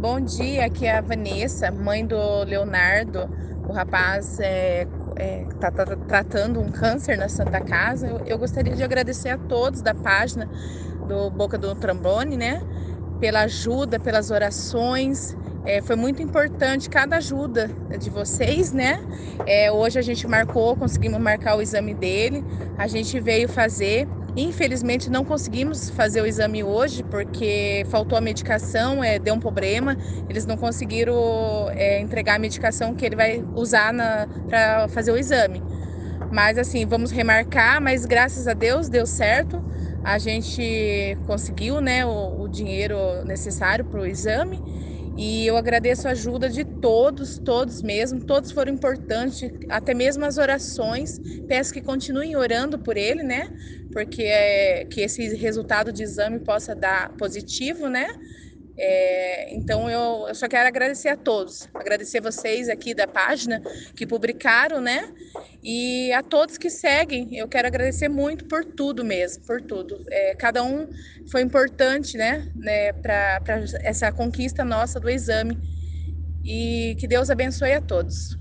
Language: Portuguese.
Bom dia, aqui é a Vanessa, mãe do Leonardo. O rapaz está é, é, tá, tá, tratando um câncer na Santa Casa. Eu, eu, gostaria de agradecer a todos da página do Boca do Trombone, né? Pela ajuda, pelas orações. É, foi muito importante cada ajuda de vocês, né? É, hoje a gente marcou, conseguimos marcar o exame dele. A gente veio fazer Infelizmente não conseguimos fazer o exame hoje porque faltou a medicação, é, deu um problema. Eles não conseguiram é, entregar a medicação que ele vai usar para fazer o exame. Mas assim, vamos remarcar, mas graças a Deus deu certo. A gente conseguiu né, o, o dinheiro necessário para o exame e eu agradeço a ajuda de todos, todos mesmo, todos foram importantes, até mesmo as orações. Peço que continuem orando por ele, né? Porque é, que esse resultado de exame possa dar positivo, né? É, então eu, eu, só quero agradecer a todos, agradecer vocês aqui da página que publicaram, né? E a todos que seguem, eu quero agradecer muito por tudo mesmo, por tudo. É, cada um foi importante, né, né para essa conquista nossa do exame. E que Deus abençoe a todos.